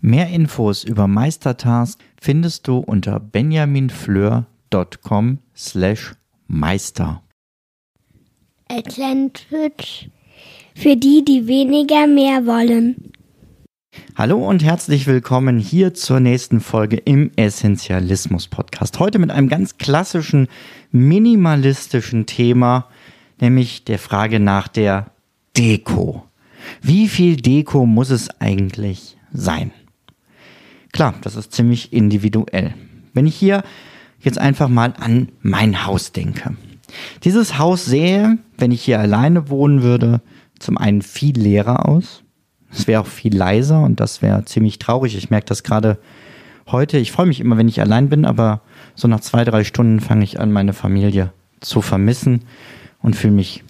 Mehr Infos über Meistertask findest du unter benjaminfleur.com slash meister. Atlantic für die, die weniger mehr wollen. Hallo und herzlich willkommen hier zur nächsten Folge im Essentialismus Podcast. Heute mit einem ganz klassischen minimalistischen Thema, nämlich der Frage nach der Deko. Wie viel Deko muss es eigentlich sein? Klar, das ist ziemlich individuell. Wenn ich hier jetzt einfach mal an mein Haus denke. Dieses Haus sähe, wenn ich hier alleine wohnen würde, zum einen viel leerer aus. Es wäre auch viel leiser und das wäre ziemlich traurig. Ich merke das gerade heute. Ich freue mich immer, wenn ich allein bin, aber so nach zwei, drei Stunden fange ich an, meine Familie zu vermissen und fühle mich,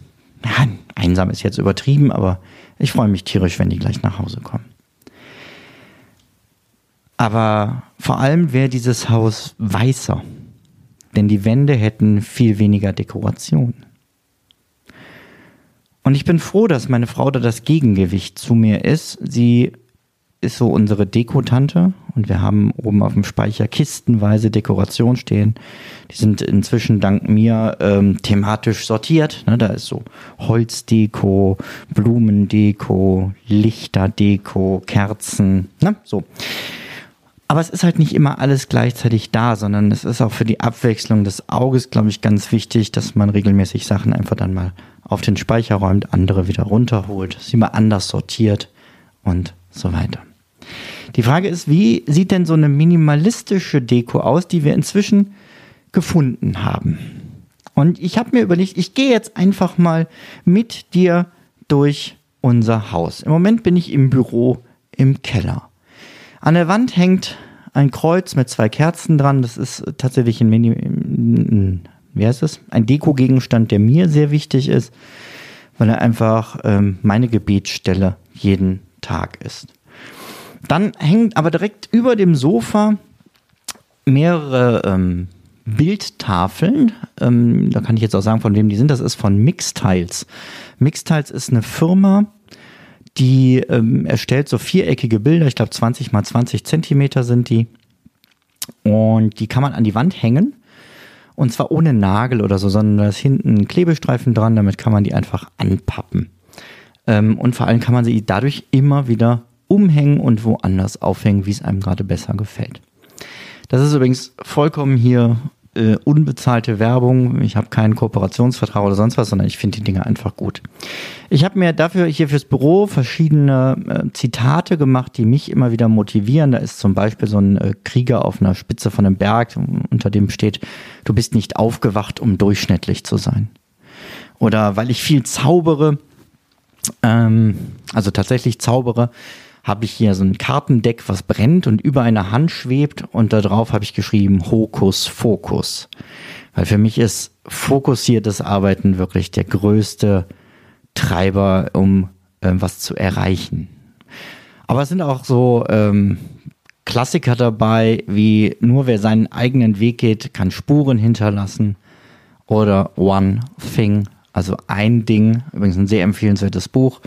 ja, einsam ist jetzt übertrieben, aber ich freue mich tierisch, wenn die gleich nach Hause kommen. Aber vor allem wäre dieses Haus weißer, denn die Wände hätten viel weniger Dekoration. Und ich bin froh, dass meine Frau da das Gegengewicht zu mir ist. Sie ist so unsere Dekotante und wir haben oben auf dem Speicher kistenweise Dekoration stehen. Die sind inzwischen dank mir ähm, thematisch sortiert. Ne, da ist so Holzdeko, Blumendeko, Lichterdeko, Kerzen, ne, so. Aber es ist halt nicht immer alles gleichzeitig da, sondern es ist auch für die Abwechslung des Auges, glaube ich, ganz wichtig, dass man regelmäßig Sachen einfach dann mal auf den Speicher räumt, andere wieder runterholt, sie mal anders sortiert und so weiter. Die Frage ist, wie sieht denn so eine minimalistische Deko aus, die wir inzwischen gefunden haben? Und ich habe mir überlegt, ich gehe jetzt einfach mal mit dir durch unser Haus. Im Moment bin ich im Büro im Keller. An der Wand hängt ein Kreuz mit zwei Kerzen dran. Das ist tatsächlich ein, Mini, wie heißt es? Ein Deko-Gegenstand, der mir sehr wichtig ist, weil er einfach ähm, meine Gebetsstelle jeden Tag ist. Dann hängt aber direkt über dem Sofa mehrere ähm, Bildtafeln. Ähm, da kann ich jetzt auch sagen, von wem die sind. Das ist von Mixtiles. Mixtiles ist eine Firma, die ähm, erstellt so viereckige Bilder, ich glaube 20 mal 20 Zentimeter sind die. Und die kann man an die Wand hängen. Und zwar ohne Nagel oder so, sondern da ist hinten ein Klebestreifen dran, damit kann man die einfach anpappen. Ähm, und vor allem kann man sie dadurch immer wieder umhängen und woanders aufhängen, wie es einem gerade besser gefällt. Das ist übrigens vollkommen hier äh, unbezahlte Werbung. Ich habe keinen Kooperationsvertrag oder sonst was, sondern ich finde die Dinge einfach gut. Ich habe mir dafür hier fürs Büro verschiedene äh, Zitate gemacht, die mich immer wieder motivieren. Da ist zum Beispiel so ein äh, Krieger auf einer Spitze von einem Berg, unter dem steht, du bist nicht aufgewacht, um durchschnittlich zu sein. Oder weil ich viel zaubere, ähm, also tatsächlich zaubere, habe ich hier so ein Kartendeck, was brennt und über einer Hand schwebt und darauf habe ich geschrieben Hokus Fokus. Weil für mich ist fokussiertes Arbeiten wirklich der größte Treiber, um äh, was zu erreichen. Aber es sind auch so ähm, Klassiker dabei, wie nur wer seinen eigenen Weg geht, kann Spuren hinterlassen. Oder One Thing, also ein Ding, übrigens ein sehr empfehlenswertes Buch.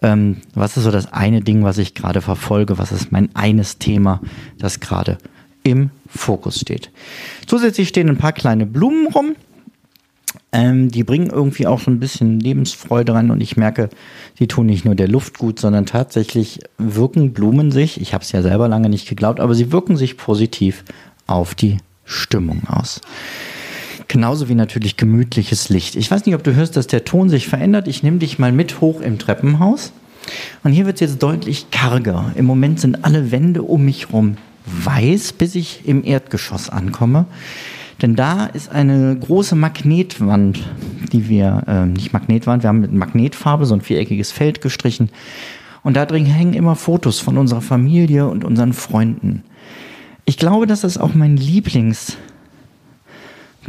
Ähm, was ist so das eine Ding, was ich gerade verfolge? Was ist mein eines Thema, das gerade im Fokus steht? Zusätzlich stehen ein paar kleine Blumen rum. Ähm, die bringen irgendwie auch so ein bisschen Lebensfreude rein und ich merke, die tun nicht nur der Luft gut, sondern tatsächlich wirken Blumen sich, ich habe es ja selber lange nicht geglaubt, aber sie wirken sich positiv auf die Stimmung aus. Genauso wie natürlich gemütliches Licht. Ich weiß nicht, ob du hörst, dass der Ton sich verändert. Ich nehme dich mal mit hoch im Treppenhaus. Und hier wird es jetzt deutlich karger. Im Moment sind alle Wände um mich herum weiß, bis ich im Erdgeschoss ankomme. Denn da ist eine große Magnetwand, die wir, äh, nicht Magnetwand, wir haben mit Magnetfarbe so ein viereckiges Feld gestrichen. Und da drin hängen immer Fotos von unserer Familie und unseren Freunden. Ich glaube, dass es auch mein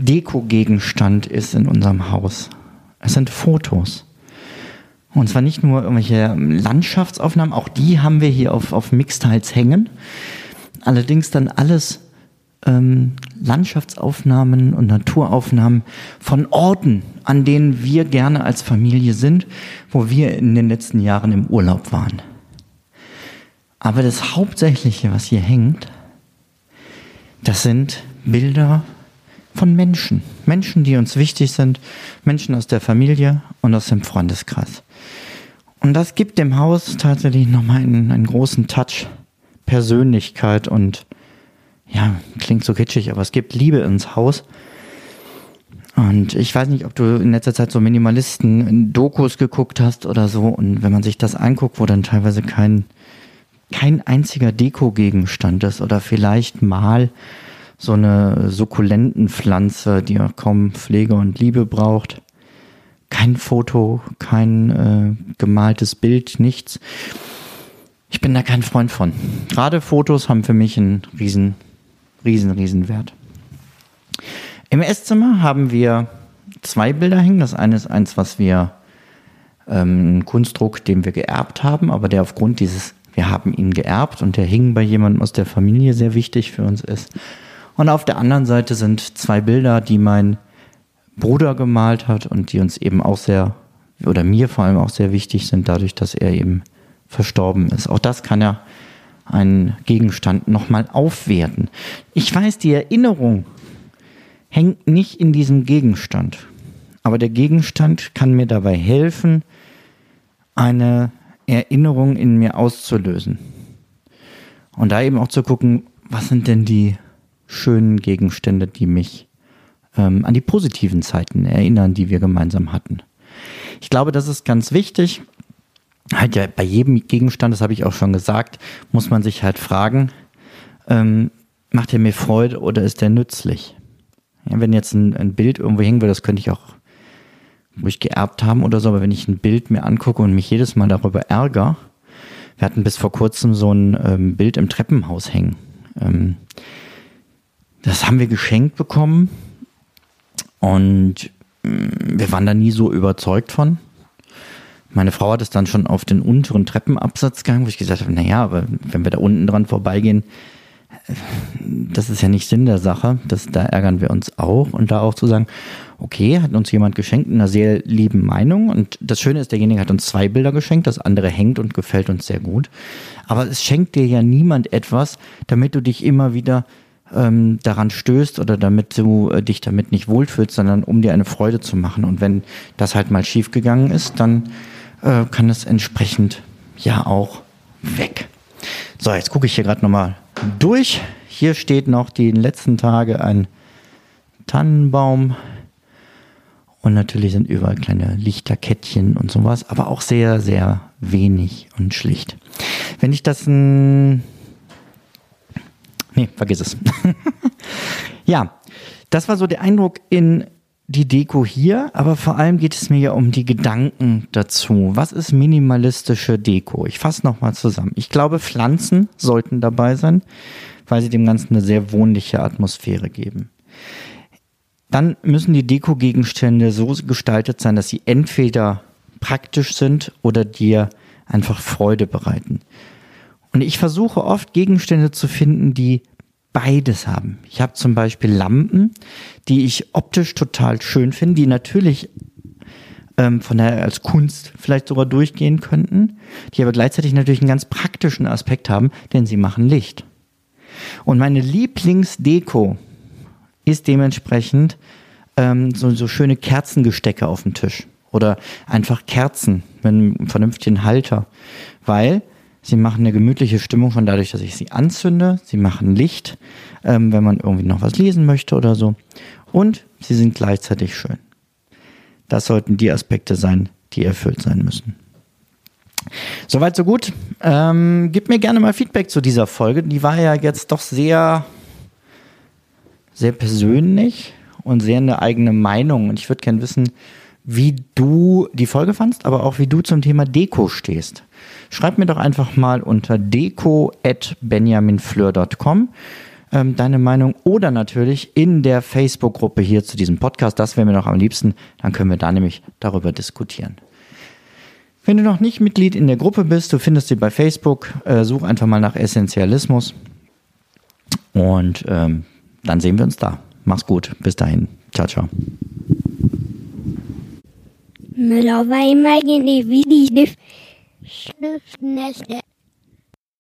Lieblings-Deko-Gegenstand ist in unserem Haus. Es sind Fotos. Und zwar nicht nur irgendwelche Landschaftsaufnahmen, auch die haben wir hier auf, auf Mixtiles hängen. Allerdings dann alles ähm, Landschaftsaufnahmen und Naturaufnahmen von Orten, an denen wir gerne als Familie sind, wo wir in den letzten Jahren im Urlaub waren. Aber das Hauptsächliche, was hier hängt, das sind Bilder von Menschen. Menschen, die uns wichtig sind, Menschen aus der Familie und aus dem Freundeskreis. Und das gibt dem Haus tatsächlich nochmal einen, einen großen Touch Persönlichkeit und ja, klingt so kitschig, aber es gibt Liebe ins Haus. Und ich weiß nicht, ob du in letzter Zeit so Minimalisten-Dokus geguckt hast oder so. Und wenn man sich das anguckt, wo dann teilweise kein, kein einziger Deko-Gegenstand ist oder vielleicht mal so eine Sukkulentenpflanze, die ja kaum Pflege und Liebe braucht. Kein Foto, kein äh, gemaltes Bild, nichts. Ich bin da kein Freund von. Gerade Fotos haben für mich einen riesen riesen, riesen Wert. Im Esszimmer haben wir zwei Bilder hängen. Das eine ist eins, was wir, ähm, ein Kunstdruck, den wir geerbt haben, aber der aufgrund dieses, wir haben ihn geerbt und der hing bei jemandem aus der Familie sehr wichtig für uns ist. Und auf der anderen Seite sind zwei Bilder, die mein Bruder gemalt hat und die uns eben auch sehr, oder mir vor allem auch sehr wichtig sind, dadurch, dass er eben verstorben ist. Auch das kann er einen Gegenstand nochmal aufwerten. Ich weiß, die Erinnerung hängt nicht in diesem Gegenstand, aber der Gegenstand kann mir dabei helfen, eine Erinnerung in mir auszulösen. Und da eben auch zu gucken, was sind denn die schönen Gegenstände, die mich ähm, an die positiven Zeiten erinnern, die wir gemeinsam hatten. Ich glaube, das ist ganz wichtig halt ja bei jedem Gegenstand, das habe ich auch schon gesagt, muss man sich halt fragen, ähm, macht er mir Freude oder ist der nützlich? Ja, wenn jetzt ein, ein, Bild irgendwo hängen würde, das könnte ich auch ruhig geerbt haben oder so, aber wenn ich ein Bild mir angucke und mich jedes Mal darüber ärgere, wir hatten bis vor kurzem so ein ähm, Bild im Treppenhaus hängen. Ähm, das haben wir geschenkt bekommen und mm, wir waren da nie so überzeugt von. Meine Frau hat es dann schon auf den unteren Treppenabsatz gegangen, wo ich gesagt habe, naja, aber wenn wir da unten dran vorbeigehen, das ist ja nicht Sinn der Sache. Das, da ärgern wir uns auch. Und da auch zu sagen, okay, hat uns jemand geschenkt in einer sehr lieben Meinung. Und das Schöne ist, derjenige hat uns zwei Bilder geschenkt, das andere hängt und gefällt uns sehr gut. Aber es schenkt dir ja niemand etwas, damit du dich immer wieder ähm, daran stößt oder damit du äh, dich damit nicht wohlfühlst, sondern um dir eine Freude zu machen. Und wenn das halt mal schief gegangen ist, dann äh, kann es entsprechend ja auch weg. So, jetzt gucke ich hier gerade nochmal durch. Hier steht noch die letzten Tage ein Tannenbaum. Und natürlich sind überall kleine Lichterkettchen und sowas, aber auch sehr, sehr wenig und schlicht. Wenn ich das ein. Nee, vergiss es. ja, das war so der Eindruck in die Deko hier, aber vor allem geht es mir ja um die Gedanken dazu. Was ist minimalistische Deko? Ich fasse nochmal zusammen. Ich glaube, Pflanzen sollten dabei sein, weil sie dem Ganzen eine sehr wohnliche Atmosphäre geben. Dann müssen die Deko-Gegenstände so gestaltet sein, dass sie entweder praktisch sind oder dir einfach Freude bereiten. Und ich versuche oft Gegenstände zu finden, die beides haben. Ich habe zum Beispiel Lampen, die ich optisch total schön finde, die natürlich ähm, von daher als Kunst vielleicht sogar durchgehen könnten, die aber gleichzeitig natürlich einen ganz praktischen Aspekt haben, denn sie machen Licht. Und meine Lieblingsdeko ist dementsprechend ähm, so, so schöne Kerzengestecke auf dem Tisch oder einfach Kerzen mit einem vernünftigen Halter, weil Sie machen eine gemütliche Stimmung schon dadurch, dass ich sie anzünde. Sie machen Licht, ähm, wenn man irgendwie noch was lesen möchte oder so. Und sie sind gleichzeitig schön. Das sollten die Aspekte sein, die erfüllt sein müssen. Soweit, so gut. Ähm, gib mir gerne mal Feedback zu dieser Folge. Die war ja jetzt doch sehr, sehr persönlich und sehr eine eigene Meinung. Und ich würde gerne wissen, wie du die Folge fandst, aber auch wie du zum Thema Deko stehst. Schreib mir doch einfach mal unter deko.benjaminfleur.com. ähm, deine Meinung oder natürlich in der Facebook-Gruppe hier zu diesem Podcast. Das wäre mir noch am liebsten. Dann können wir da nämlich darüber diskutieren. Wenn du noch nicht Mitglied in der Gruppe bist, du findest sie bei Facebook, äh, such einfach mal nach Essentialismus und ähm, dann sehen wir uns da. Mach's gut. Bis dahin. Ciao, ciao. Müller war immer in die Schnüffnäste.